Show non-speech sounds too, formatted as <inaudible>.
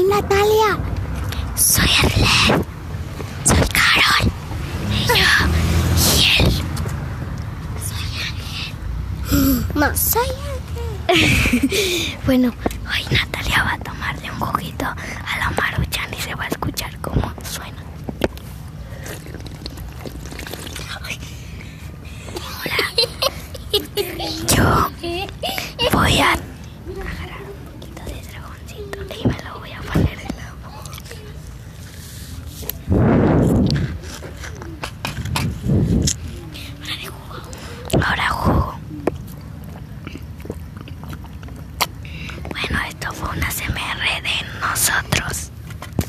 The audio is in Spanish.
Natalia. Soy Arlet. Soy Carol. Y yo. Y él. Soy Ángel. No, soy Ángel. <laughs> bueno, hoy Natalia va a tomarle un juguito a la maruchan y se va a escuchar cómo suena. <laughs> Yo voy a Ahora de jugo. Ahora jugo. Bueno, esto fue una CMR de nosotros.